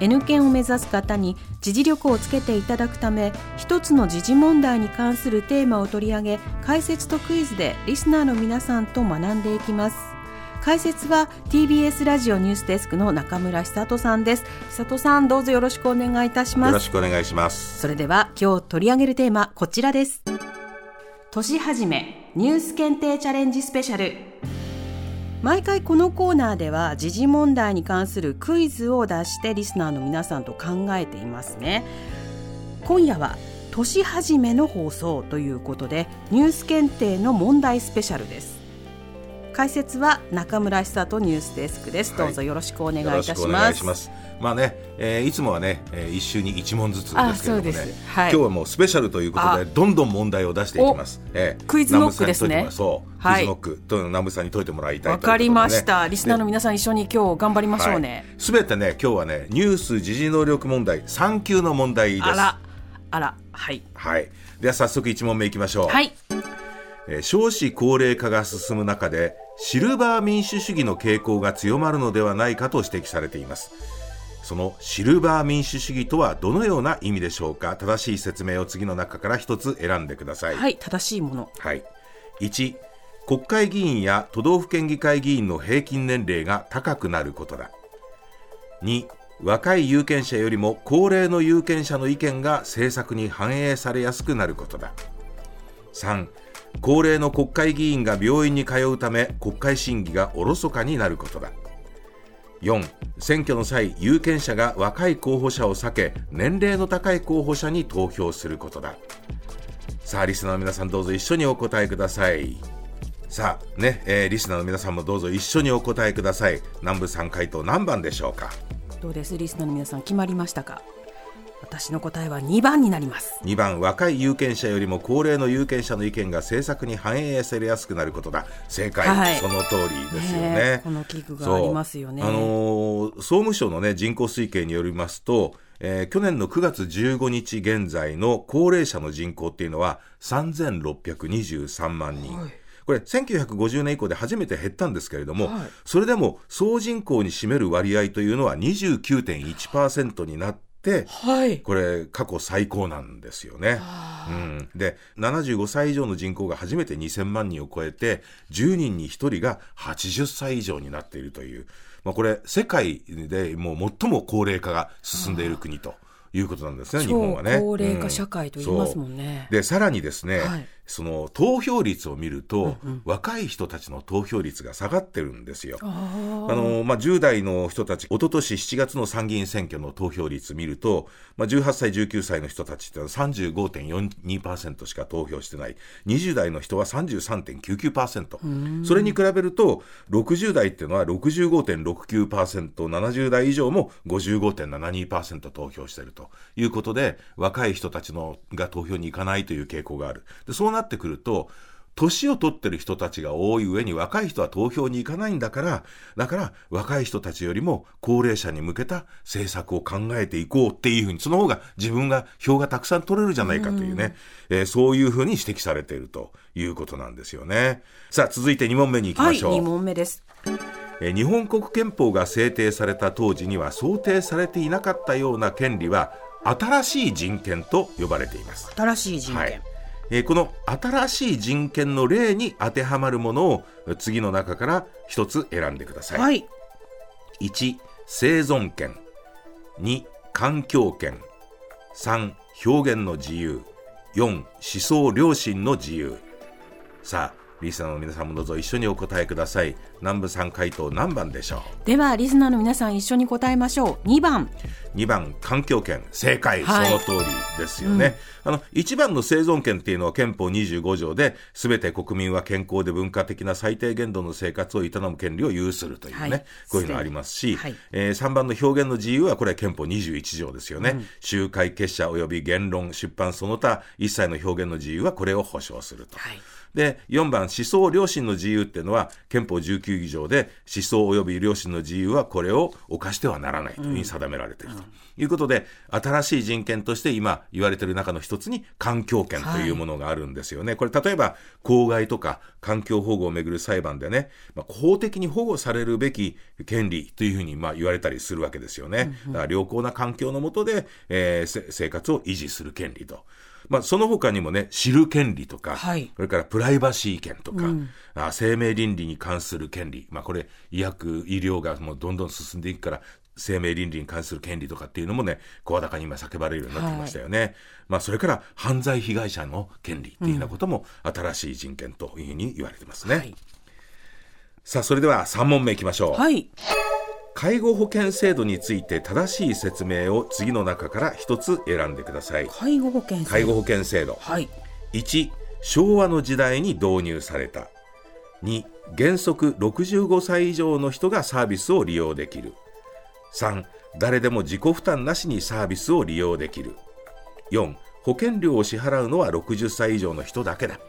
N 検を目指す方に時事力をつけていただくため一つの時事問題に関するテーマを取り上げ解説とクイズでリスナーの皆さんと学んでいきます。解説は TBS ラジオニュースデスクの中村久人さんです。久人さんどうぞよろしくお願いいたします。よろしくお願いします。それでは今日取り上げるテーマこちらです。年始めニュース検定チャレンジスペシャル毎回このコーナーでは時事問題に関するクイズを出してリスナーの皆さんと考えていますね。今夜は年始めの放送ということでニュース検定の問題スペシャルです。解説は中村久人ニュースデスクです、はい、どうぞよろしくお願いいたします。まあね、えー、いつもはね、えー、一週に一問ずつですけどもね、はい、今日はもうスペシャルということでどんどん問題を出していきます。えー、クイズノックですね。そう、はい、クイズノック。と南部さんに解いてもらいたいわ、ね、かりました。リスナーの皆さん一緒に今日頑張りましょうね。すべ、はい、てね今日はねニュース時事能力問題三級の問題です。あら。あら。はい。はい。では早速一問目いきましょう。はい。えー、少子高齢化が進む中でシルバー民主主義の傾向が強まるのではないかと指摘されています。そのシルバー民主主義とはどのような意味でしょうか？正しい説明を次の中から一つ選んでください。はい正しいもの。はい。1国会議員や都道府県議会議員の平均年齢が高くなることだ。2若い有権者よりも高齢の有権者の意見が政策に反映されやすくなることだ。3高齢の国会議員が病院に通うため国会審議がおろそかになることだ。4選挙の際有権者が若い候補者を避け年齢の高い候補者に投票することだ。さあリスナーの皆さんどうぞ一緒にお答えください。さあね、えー、リスナーの皆さんもどうぞ一緒にお答えください。南部3回答何番でしょうか？どうです？リスナーの皆さん決まりましたか？私の答えは2番になります。2番若い有権者よりも高齢の有権者の意見が政策に反映されやすくなることだ。正解、はい、その通りですよね、ね、この器具がありますよね。あの総務省のね人口推計によりますとえー、去年の9月15日現在の高齢者の人口っていうのは3623万人、はい。これ1950年以降で初めて減ったんですけれども、はい、それでも総人口に占める割合というのは29.1%になって、はい、これ過去最高なんですよね。うん、で75歳以上の人口が初めて2000万人を超えて10人に1人が80歳以上になっているという、まあ、これ世界でもう最も高齢化が進んでいる国と。いうことなんですね、日本はね。高齢化社会と言いますもんね。うん、で、さらにですね、はい、その投票率を見ると、うんうん、若い人たちの投票率が下がってるんですよ。あのまあ、10代の人たち、一昨年7月の参議院選挙の投票率見ると、まあ、18歳、19歳の人たちってのは35.42%しか投票してない、20代の人は33.99%、それに比べると、60代っていうのは65.69%、70代以上も55.72%投票してるということで、若い人たちのが投票に行かないという傾向がある。でそうなってくると、年を取ってる人たちが多い上に若い人は投票に行かないんだから、だから若い人たちよりも高齢者に向けた政策を考えていこうっていうふうに、その方が自分が票がたくさん取れるじゃないかというね、うえー、そういうふうに指摘されているということなんですよね。さあ、続いて2問目に行きましょう。はい、2問目です。え日本国憲法が制定された当時には想定されていなかったような権利は新しい人権と呼ばれています新しい人権、はいえー、この新しい人権の例に当てはまるものを次の中から一つ選んでください、はい、1生存権。2環境権。3表現の自由。4思想良心の自由。さあリスナーの皆さんもどうぞ一緒にお答えください。南部さん回答何番でしょう？ではリスナーの皆さん一緒に答えましょう。2番。2番環境権正解、はい、その通りですよね、うん、あの1番の生存権っていうのは憲法25条で全て国民は健康で文化的な最低限度の生活を営む権利を有するというね、はい、こういうのありますし、はい、えー、3番の表現の自由はこれは憲法21条ですよね、うん、集会結社及び言論出版その他一切の表現の自由はこれを保障すると。はいで、4番、思想良心の自由っていうのは、憲法19議条で、思想及び良心の自由はこれを犯してはならないというふうに定められているということで、新しい人権として今言われている中の一つに、環境権というものがあるんですよね。はい、これ、例えば、公害とか環境保護をめぐる裁判でね、まあ、法的に保護されるべき権利というふうにまあ言われたりするわけですよね。だから良好な環境の下で、えー、生活を維持する権利と。まあ、その他にもね、知る権利とか、はい、それからプライバシー権とか、うん、あ生命倫理に関する権利、まあ、これ、医薬、医療がもうどんどん進んでいくから、生命倫理に関する権利とかっていうのもね、声高に今叫ばれるようになってきましたよね。はい、まあ、それから犯罪被害者の権利っていうようなことも新しい人権というふうに言われてますね。はい、さあ、それでは3問目いきましょう。はい。介護保険制度について正しい説明を次の中から一つ選んでください。介護保険介護保険制度、はい、1昭和の時代に導入された。2原則65歳以上の人がサービスを利用できる。3誰でも自己負担なしにサービスを利用できる。4保険料を支払うのは60歳以上の人だけだ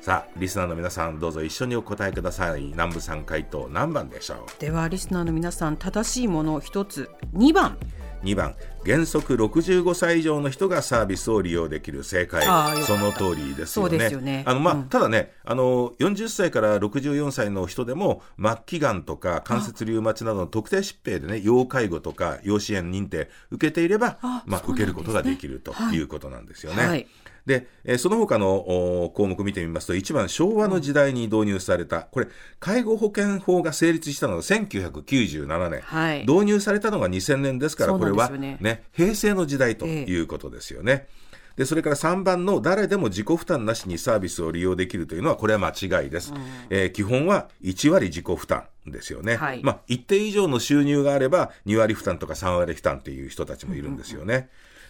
さあリスナーの皆さんどうぞ一緒にお答えください。南部さん回答何番でしょう？ではリスナーの皆さん正しいもの一つ2番。2番原則65歳以上の人がサービスを利用できる正解。その通りですよね。よね。あのまあ、うん、ただねあの40歳から64歳の人でも末期がんとか関節リウマチなどの特定疾病でね要介護とか要支援認定受けていればまあ、受けることができるとい。うことなんですよね。はい。はいで、えー、その他の項目見てみますと、1番、昭和の時代に導入された、これ、介護保険法が成立したのが1997年、はい、導入されたのが2000年ですから、これはね、ね平成の時代ということですよね。えー、でそれから3番の誰でも自己負担なしにサービスを利用できるというのは、これは間違いです。うん、えー、基本は1割自己負担ですよね。はい、まあ、一定以上の収入があれば、2割負担とか3割負担っていう人たちもいるんですよね。うんうん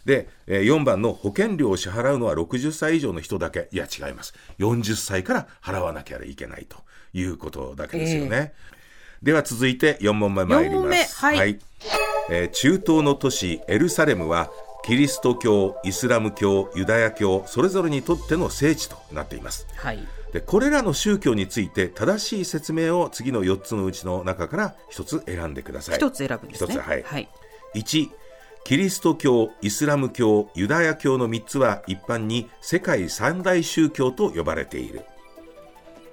で、えー、4番の保険料を支払うのは60歳以上の人だけ。いや、違います。40歳から払わなきゃいけないということだけですよね。えー、では続いて4問目参ります。はい、はい、えー、中東の都市エルサレムはキリスト教、イスラム教、ユダヤ教、それぞれにとっての聖地となっています。はい、でこれらの宗教について正しい説明を次の4つのうちの中から1つ選んでください。1つ選ぶんですね。1つ、はい。はい、1キリスト教、イスラム教、ユダヤ教の3つは一般に世界三大宗教と呼ばれている。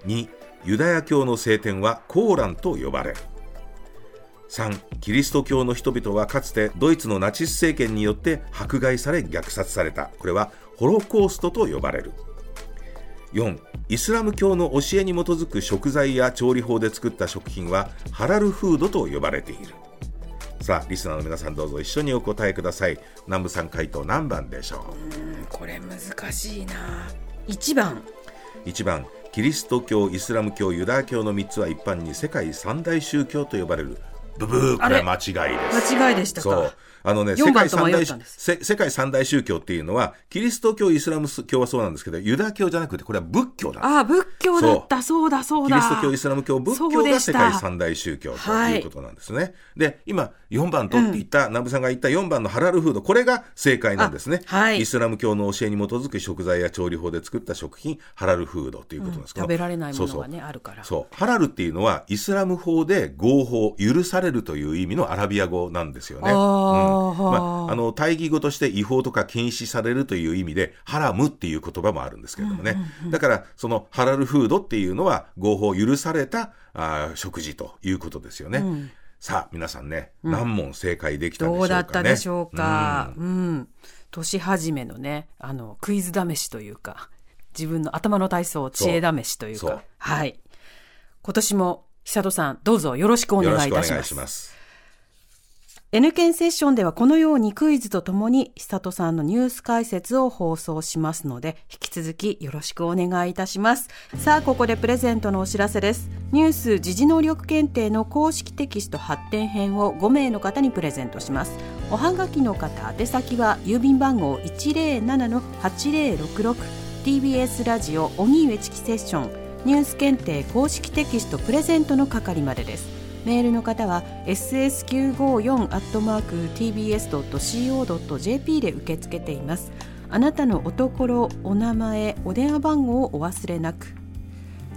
2、ユダヤ教の聖典はコーランと呼ばれる。3、キリスト教の人々はかつてドイツのナチス政権によって迫害され虐殺された。これはホロコーストと呼ばれる。4イスラム教の教えに基づく食材や調理法で作った食品はハラルフードと呼ばれている。さあリスナーの皆さんどうぞ一緒にお答えください。南部さん回答何番でしょう。これ難しいな。1番。1番キリスト教イスラム教ユダヤ教の3つは一般に世界三大宗教と呼ばれるブブーこれは間違いです。間違いでしたかあのね、世界三大世界三大宗教っていうのは、キリスト教、イスラム教はそうなんですけど、ユダヤ教じゃなくて、これは仏教だ。ああ、仏教だった、そうだ、そうだ。キリスト教、イスラム教、仏教が世界三大宗教ということなんですね。はい、で、今、4番とって言った、うん、南部さんが言った4番のハラルフード、これが正解なんですね。はい、イスラム教の教えに基づく食材や調理法で作った食品、ハラルフードということなんですけど、うん、食べられないものがね、あるから。そう。ハラルっていうのは、イスラム法で合法、許されるという意味のアラビア語なんですよね。あ、うん、まああの、大義語として違法とか禁止されるという意味で、ハラムっていう言葉もあるんですけれどもね。だから、そのハラルフードっていうのは合法許されたあ食事ということですよね。うん、さあ、皆さんね、うん、何問正解できたでしょうか、ね、どうだったでしょうか？うん。うん、年始めのね、あの、クイズ試しというか、自分の頭の体操知恵試しというか、はい。今年も久戸さん、どうぞよろしくお願いいたします。N 検セッションではこのようにクイズとともに久里さんのニュース解説を放送しますので引き続きよろしくお願いいたします。さあここでプレゼントのお知らせです。ニュース時事能力検定の公式テキスト発展編を5名の方にプレゼントします。おはがきの方宛先は郵便番号107-8066 TBS ラジオ荻上チキセッション。ニュース検定公式テキストプレゼントの係までです。メールの方は ss954-tbs.co.jp で受け付けています。あなたのおところお名前お電話番号をお忘れなく。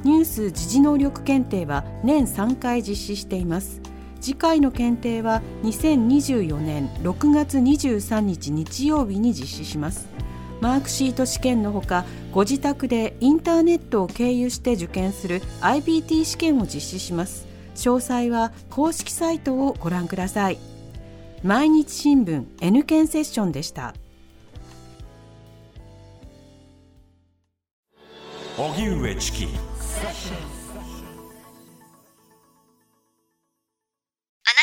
ニュース時事能力検定は年3回実施しています。次回の検定は2024年6月23日日曜日に実施します。マークシート試験のほかご自宅でインターネットを経由して受験する IBT 試験を実施します。詳細は公式サイトをご覧ください。毎日新聞 N 検セッションでした。荻上チキ。あな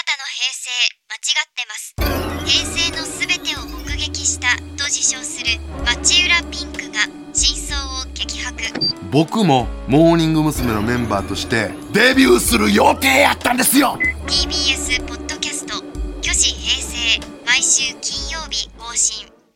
たの平成間違ってます。平成のすべてを目撃したと自称する町浦ピンクが真相を激白僕もモーニング娘。のメンバーとしてデビューする予定やったんですよ TBS